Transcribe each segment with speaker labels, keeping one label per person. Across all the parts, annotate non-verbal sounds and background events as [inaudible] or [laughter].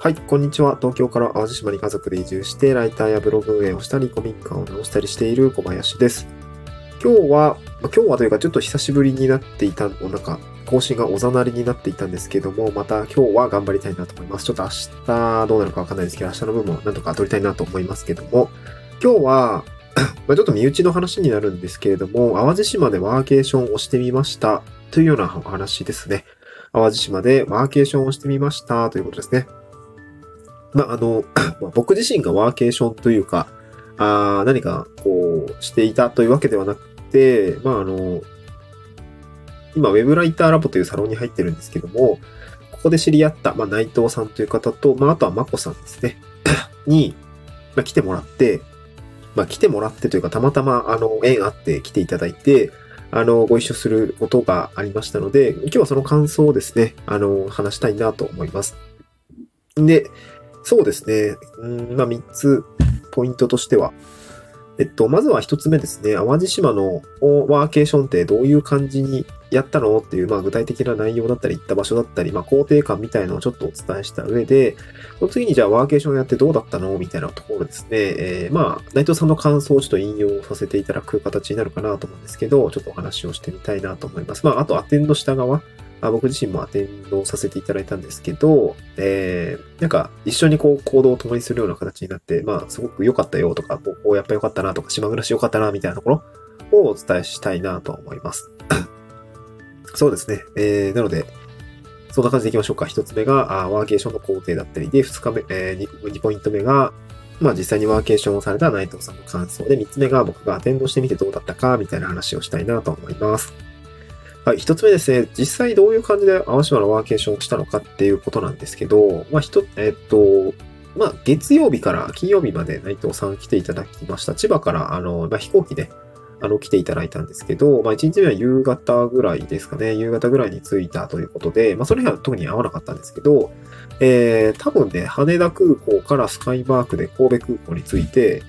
Speaker 1: はい、こんにちは。東京から淡路島に家族で移住して、ライターやブログ運営をしたり、古民家を直したりしている小林です。今日は、まあ今日はというかちょっと久しぶりになっていた、なんか、更新がおざなりになっていたんですけども、また今日は頑張りたいなと思います。ちょっと明日どうなるかわかんないですけど、明日の分もなんとか撮りたいなと思いますけども、今日は、[coughs] まあちょっと身内の話になるんですけれども、淡路島でワーケーションをしてみましたというようなお話ですね。淡路島でワーケーションをしてみましたということですね。まあ、あの、[coughs] まあ僕自身がワーケーションというか、あ何かこうしていたというわけではなくて、まあ、あの、今、ウェブライターラボというサロンに入ってるんですけども、ここで知り合った、まあ、内藤さんという方と、まあ、あとはまこさんですね、[coughs] に、まあ、来てもらって、まあ、来てもらってというか、たまたま、あの、縁あって来ていただいて、あの、ご一緒することがありましたので、今日はその感想をですね、あの、話したいなと思います。で、そうですね。うん、まあ、3つポイントとしては。えっと、まずは1つ目ですね。淡路島のワーケーションってどういう感じにやったのっていう、まあ、具体的な内容だったり、行った場所だったり、まあ、工程感みたいのをちょっとお伝えした上で、その次にじゃあワーケーションやってどうだったの？みたいなところですね。えー、まあ、内藤さんの感想をちょっと引用させていただく形になるかなと思うんですけど、ちょっとお話をしてみたいなと思います。まあ、あとアテンドした側。あ僕自身もアテンドさせていただいたんですけど、えー、なんか一緒にこう行動を共にするような形になって、まあすごく良かったよとか、ここやっぱ良かったなとか、島暮らし良かったなみたいなところをお伝えしたいなと思います。[coughs] そうですね。えー、なので、そんな感じでいきましょうか。一つ目が、あワーケーションの工程だったりで、二日目、えー、2, 2ポイント目が、まあ実際にワーケーションをされた内藤さんの感想で、三つ目が僕がアテンドしてみてどうだったか、みたいな話をしたいなと思います。はい、一つ目ですね、実際どういう感じで淡島のワーケーションをしたのかっていうことなんですけど、まあ、ひと、えっと、まあ、月曜日から金曜日まで内藤さん来ていただきました。千葉から、あの、まあ、飛行機で、あの、来ていただいたんですけど、まあ、1日目は夕方ぐらいですかね。夕方ぐらいに着いたということで、まあ、その日は特に合わなかったんですけど、えー、多分ね、羽田空港からスカイマークで神戸空港に着いて、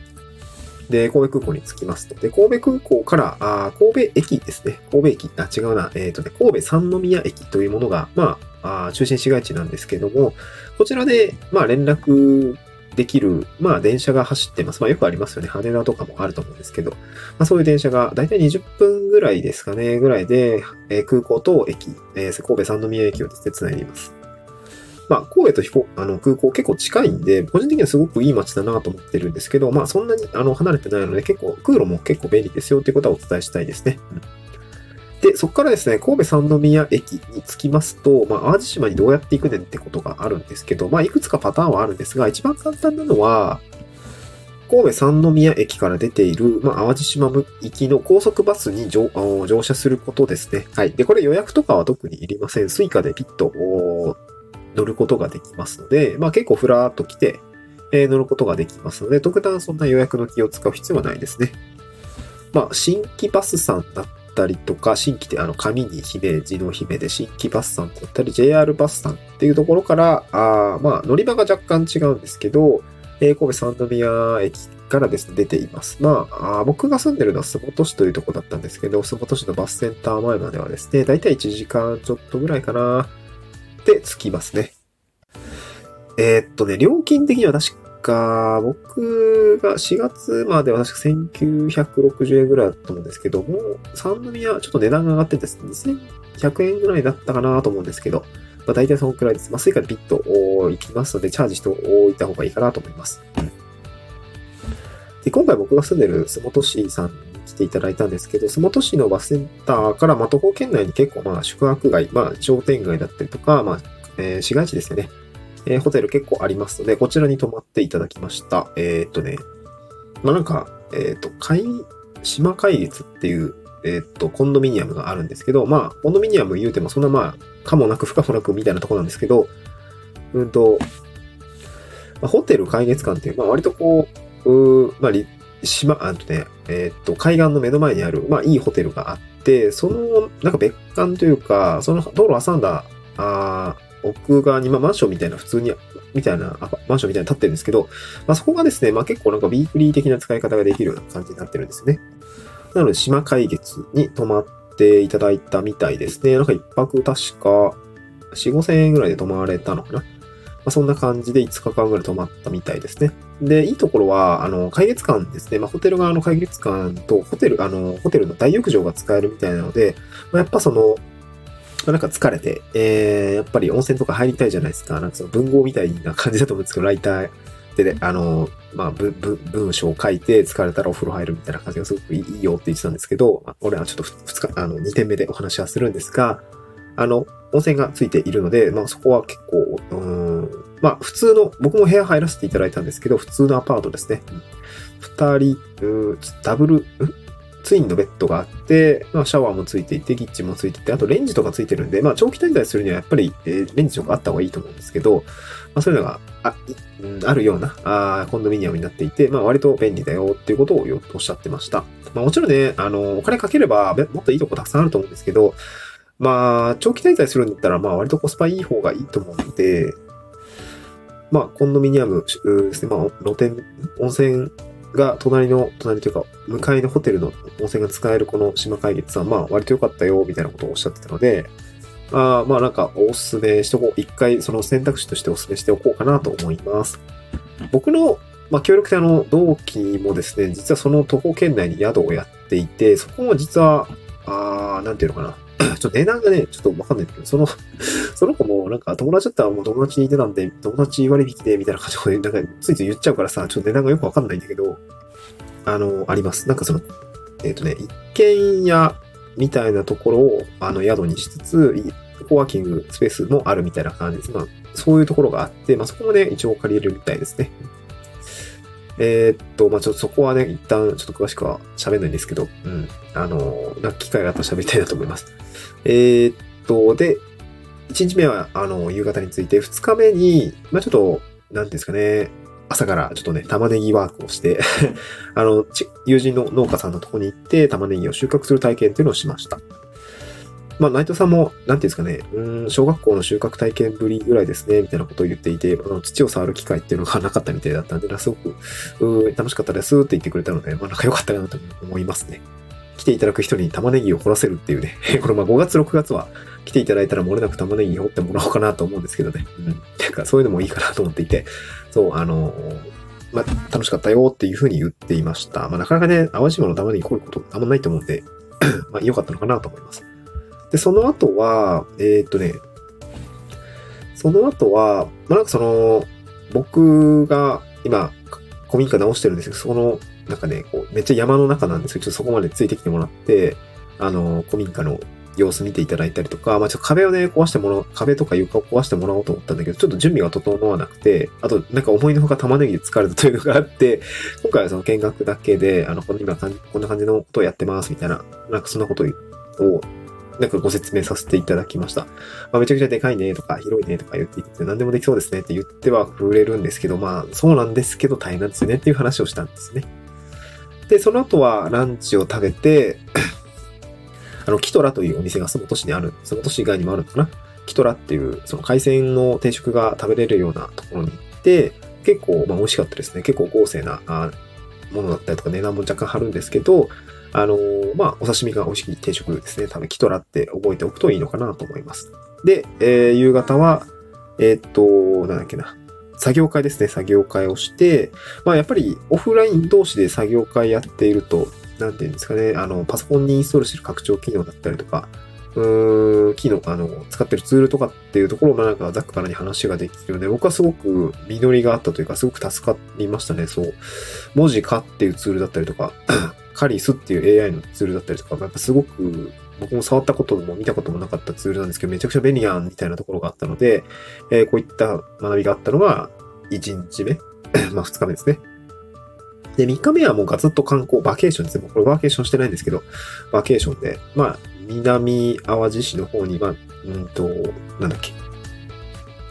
Speaker 1: で、神戸空港に着きますと。で、神戸空港から、あ神戸駅ですね。神戸駅、あ、違うな。えっ、ー、とね、神戸三宮駅というものが、まあ、あ中心市街地なんですけども、こちらで、まあ、連絡できる、まあ、電車が走ってます。まあ、よくありますよね。羽田とかもあると思うんですけど、まあ、そういう電車が、だいたい20分ぐらいですかね、ぐらいで、えー、空港と駅、えー、神戸三宮駅をですね、繋いでいます。まあ、神戸と飛行、あの、空港結構近いんで、個人的にはすごくいい街だなと思ってるんですけど、まあ、そんなに、あの、離れてないので、結構、空路も結構便利ですよっていうことはお伝えしたいですね。で、そこからですね、神戸三宮駅に着きますと、まあ、淡路島にどうやって行くねんってことがあるんですけど、まあ、いくつかパターンはあるんですが、一番簡単なのは、神戸三宮駅から出ている、まあ、淡路島行きの高速バスに乗乗車することですね。はい。で、これ予約とかは特にいりません。 Suica でピッと乗ることができますので、まあ結構ふらーっと来て、えー、乗ることができますので、特段そんな予約の気を使う必要はないですね。まあ、神姫バスさんだったりとか、神姫ってあの、神に姫、字の姫で神姫バスさんだったり、JR バスさんっていうところから、あまあ、乗り場が若干違うんですけど、えー、神戸三宮駅からですね、出ています。まあ、あ僕が住んでるのは洲本市というところだったんですけど、洲本市のバスセンター前まではですね、だいたい1時間ちょっとぐらいかな。で着きますね。えー、っとね、料金的には確か、僕が4月までは確か1960円ぐらいだったと思うんですけども、三宮ちょっと値段が上がってですね、2100円ぐらいだったかなと思うんですけど、まあ大体そのくらいです。まあ Suica でピッと行きますので、チャージしておいた方がいいかなと思います。で今回僕が住んでる洲本市さん来ていただいたんですけど、洲本市のバスセンターから、ま、徒歩圏内に結構、まあ、宿泊街、まあ、商店街だったりとか、まあ、えー、市街地ですよね。えー、ホテル結構ありますので、こちらに泊まっていただきました。えー、っとね、まあ、なんか、えっと、海、島海月っていう、えっと、コンドミニアムがあるんですけど、まあ、コンドミニアム言うても、そんなまあ、かもなく不可もなくみたいなとこなんですけど、うんと、まあ、ホテル海月館っていう、まあ、割とこう、うまあ、島、あとね、えっ、と、海岸の目の前にある、まあ、いいホテルがあって、その、なんか別館というか、その道路挟んだ、あ奥側に、まあ、マンションみたいな、普通に、みたいな、マンションみたいな立ってるんですけど、まあ、そこがですね、まあ、結構なんかビークリー的な使い方ができるような感じになってるんですね。なので、島海月に泊まっていただいたみたいですね。なんか一泊確か、4、5千円ぐらいで泊まれたのかな。あ、そんな感じで5日間ぐらい泊まったみたいですね。で、いいところは、あの、会月館ですね。まあ、ホテル側の会月館と、ホテル、あの、ホテルの大浴場が使えるみたいなので、まあ、やっぱその、まあ、なんか疲れて、えー、やっぱり温泉とか入りたいじゃないですか。なんかその文豪みたいな感じだと思うんですけど、ライターで、あの、まあ、文、文章を書いて疲れたらお風呂入るみたいな感じがすごくいいよって言ってたんですけど、まあ、俺はちょっと2日、あの、2点目でお話はするんですが、あの、温泉がついているので、まあそこは結構、うん、まあ普通の、僕も部屋入らせていただいたんですけど、普通のアパートですね。二人、ダブル、ツインのベッドがあって、まあ、シャワーもついていて、キッチンもついていて、あとレンジとかついてるんで、まあ、長期滞在するにはやっぱり、えー、レンジとかあった方がいいと思うんですけど、まあ、そういうのがあ,、あるようなあコンドミニアムになっていて、まあ、割と便利だよっていうことをおっしゃってました。まあ、もちろんね、あの、お金かければもっといいとこたくさんあると思うんですけど、まあ、長期滞在するんだったら、まあ、割とコスパいい方がいいと思うので、まあ、コンドミニアムですね、まあ、露天、温泉が隣の、隣というか、向かいのホテルの温泉が使えるこの島会月さん、まあ、割と良かったよ、みたいなことをおっしゃってたので、あまあ、なんか、おすすめしとこう。一回、その選択肢としておすすめしておこうかなと思います。僕の、まあ、協力隊の同期もですね、実はその徒歩圏内に宿をやっていて、そこも実は、あなんていうのかな。ちょっと値段がね、ちょっとわかんないんだけど、その、[laughs] その子もなんか友達だったらもう友達にいてたんで、友達割引でみたいな感じで、なんかついつい言っちゃうからさ、ちょっと値段がよくわかんないんだけど、あの、あります。なんかその、えっ、ー、とね、一軒家みたいなところを、あの、宿にしつつ、コワーキングスペースもあるみたいな感じです。まあ、そういうところがあって、まあ、そこもね、一応借りれるみたいですね。えー、っと、まあ、ちょっとそこはね、一旦ちょっと詳しくは喋んないんですけど、うん。あの、なんか機会があったら喋りたいなと思います。えー、っと、で、1日目は、あの、夕方について、2日目に、まあ、ちょっと、なんですかね、朝からちょっとね、玉ねぎワークをして [laughs] あの、友人の農家さんのとこに行って、玉ねぎを収穫する体験っていうのをしました。まあ、内藤さんも、なんていうんですかね、うん、小学校の収穫体験ぶりぐらいですね、みたいなことを言っていて、あの土を触る機会っていうのがなかったみたいだったんで、すごく、うん楽しかったですって言ってくれたので、まあ、なんか良かったなと思いますね。来ていただく人に玉ねぎを掘らせるっていうね、[laughs] これまあ5月6月は来ていただいたら漏れなく玉ねぎ掘ってもらおうかなと思うんですけどね。うん。なんかそういうのもいいかなと思っていて、そう、あのまあ、楽しかったよっていうふうに言っていました。まあ、なかなかね、淡島の玉ねぎ掘ることあんまないと思うんで、[clears throat] まあ、良かったのかなと思います。で、その後は、えー、っとね、その後は、まあ、なんかその、僕が今、古民家直してるんですけど、その、なんかね、こう、めっちゃ山の中なんですけど、ちょっとそこまでついてきてもらって、あの、古民家の様子見ていただいたりとか、まあちょっと壁をね、壊してもらう、壁とか床を壊してもらおうと思ったんだけど、ちょっと準備が整わなくて、あと、なんか思いのほか玉ねぎで疲れたというのがあって、[laughs] 今回はその見学だけで、あの、こんな感じ、こんな感じのことをやってますみたいな、なんかそんなことをなんかご説明させていただきました。まあ、めちゃくちゃでかいねとか、広いねとか言っていて、何でもできそうですねって言っては触れるんですけど、まあ、そうなんですけど大変なんですよねっていう話をしたんですね。で、その後はランチを食べて、[coughs] あの、キトラというお店がその都市にある、その都市以外にもあるのかなキトラっていう、その海鮮の定食が食べれるようなところに行って、結構、まあ、美味しかったですね。結構豪勢なものだったりとか値段も若干張るんですけど、あのー、まあ、お刺身が美味しい定食ですね。多分、キトラって覚えておくといいのかなと思います。で、えー、夕方は、えー、っと、なんだっけな。作業会ですね。作業会をして、まあ、やっぱりオフライン同士で作業会やっていると、なんていうんですかね、あの、パソコンにインストールしてる拡張機能だったりとか、うーん、機能、あの、使ってるツールとかっていうところもなんかざっくばらに話ができるので、僕はすごく実りがあったというか、すごく助かりましたね。そう。文字化っていうツールだったりとか、カリスっていう AI のツールだったりとか、やっぱすごく僕も触ったことも見たこともなかったツールなんですけど、めちゃくちゃ便利やんみたいなところがあったので、えー、こういった学びがあったのが1日目、[coughs] まあ2日目ですね。で、3日目はもうガツッと観光、バケーションですね。もうこれバケーションしてないんですけど、バケーションで、まあ、南淡路市の方に、まあ、うんと、なんだっけ、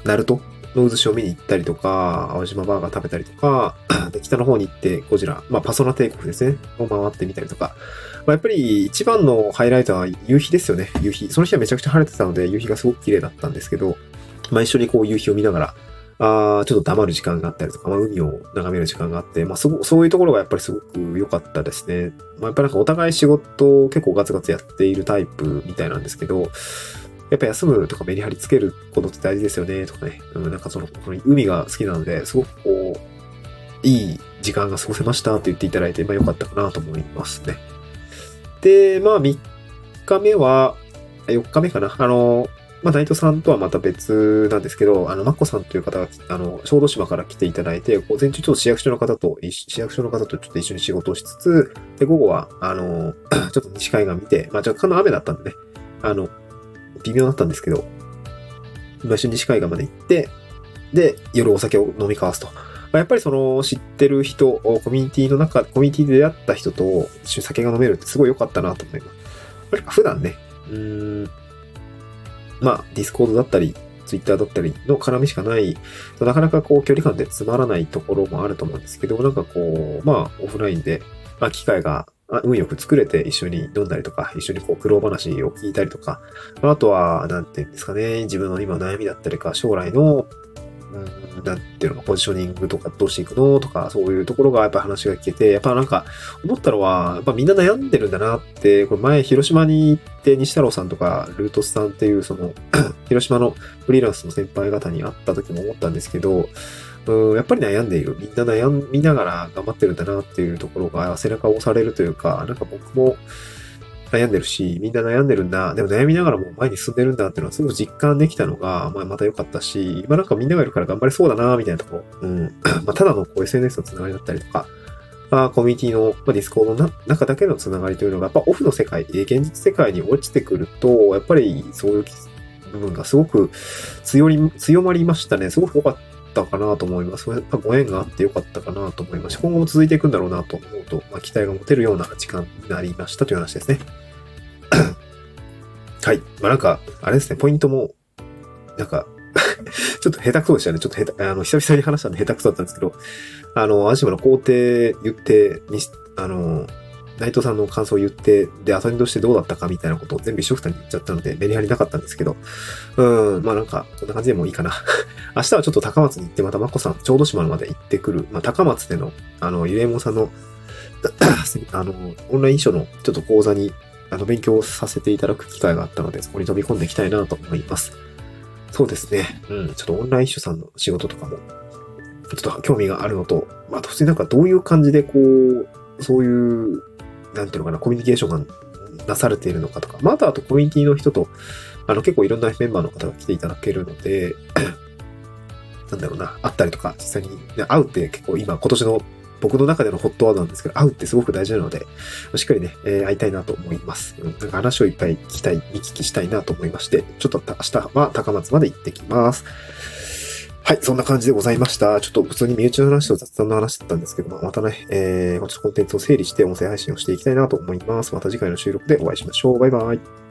Speaker 1: ナルトの渦潮を見に行ったりとか、青島バーガー食べたりとか、[clears throat] で、北の方に行ってゴジラ、まあ、パソナ帝国ですね、を回ってみたりとか、まあ、やっぱり一番のハイライトは夕日ですよね、夕日。その日はめちゃくちゃ晴れてたので、夕日がすごく綺麗だったんですけど、まあ、一緒にこう夕日を見ながら、あちょっと黙る時間があったりとか、まあ、海を眺める時間があって、まあ、すごそういうところがやっぱりすごく良かったですね。まあ、やっぱりなんかお互い仕事を結構ガツガツやっているタイプみたいなんですけど、やっぱ休むとかメリハリつけることって大事ですよね、とかね。うん、なんかその、海が好きなので、すごくこう、いい時間が過ごせましたって言っていただいて、まあ良かったかなと思いますね。で、まあ3日目は、4日目かな。あの、まあ、内藤さんとはまた別なんですけど、あの、マッコさんという方が、あの、小豆島から来ていただいて、午前中ちょっと市役所の方と、市役所の方とちょっと一緒に仕事をしつつ、で、午後は、あの、[clears throat] ちょっと西海岸見て、まあ、若干の雨だったんでね、あの、微妙だったんですけど、まあ、一緒に西海岸まで行って、で、夜お酒を飲み交わすと。まあ、やっぱりその、知ってる人、コミュニティの中、コミュニティで出会った人と一緒に酒が飲めるってすごい良かったなと思います。普段ね、うーん、まあ、ディスコードだったり、ツイッターだったりの絡みしかない、なかなかこう距離感でつまらないところもあると思うんですけど、なんかこう、まあ、オフラインで、まあ、機会が運よく作れて一緒に飲んだりとか、一緒にこう苦労話を聞いたりとか、あとは、なんていうんですかね、自分の今悩みだったりか、将来のうん、なんていうの、ポジショニングとかどうしていくのとか、そういうところがやっぱ話が聞けて、やっぱなんか、思ったのは、やっぱみんな悩んでるんだなって、これ前、広島に行って西太郎さんとか、ルートスさんっていう、その [clears throat] 広島のフリーランスの先輩方に会った時も思ったんですけど、うん、やっぱり悩んでいる。みんな悩みながら頑張ってるんだなっていうところが背中を押されるというか、なんか僕も、悩んでるし、みんな悩んでるんだ。でも悩みながらも前に進んでるんだっていうのはすごく実感できたのが、まあ、また良かったし、今なんかみんながいるから頑張れそうだな、みたいなところ。うん。まあ、ただのこう SNS のつながりだったりとか、まあ、コミュニティの、まあ、 Discord の中だけのつながりというのが、やっぱオフの世界、現実世界に落ちてくると、やっぱりそういう部分がすごく強り、強まりましたね。すごく良かったかなと思います。やっぱご縁があって良かったかなと思いますし、今後も続いていくんだろうなと思うと、まあ、期待が持てるような時間になりましたという話ですね。[coughs] はい。まあ、なんか、あれですね、ポイントも、なんか [laughs] ちょっと下手くそでしたね。ちょっと下手、あの、久々に話したんで下手くそだったんですけど、あの、アジマの工程言って、にあの、内藤さんの感想を言って、で、アサインドしてどうだったかみたいなことを全部一緒くたに言っちゃったので、メリハリなかったんですけど、うん、まあなんか、こんな感じでもいいかな。明日はちょっと高松に行って、またまこさん、小豆島まで行ってくる、まあ高松での、あの、ゆえもさんの [clears throat] あの、オンライン書のちょっと講座にあの、勉強させていただく機会があったので、そこに飛び込んでいきたいなと思います。そうですね。うん。ちょっとオンライン主さんの仕事とかも、ちょっと興味があるのと、まあ、普通になんかどういう感じでこう、そういう、なんていうのかな、コミュニケーションがなされているのかとか、まあ、あとあとコミュニティの人と、あの、結構いろんなメンバーの方が来ていただけるので、[coughs] なんだろうな、会ったりとか、実際に、ね、会うって結構今、今年の僕の中でのホットワードなんですけど、会うってすごく大事なので、しっかりね、えー、会いたいなと思います。うん、なんか話をいっぱい聞きたい、見聞きしたいなと思いまして、ちょっと明日は高松まで行ってきます。はい、そんな感じでございました。ちょっと普通に身内の話と雑談の話だったんですけども、またね、えー、ちょっとコンテンツを整理して音声配信をしていきたいなと思います。また次回の収録でお会いしましょう。バイバイ。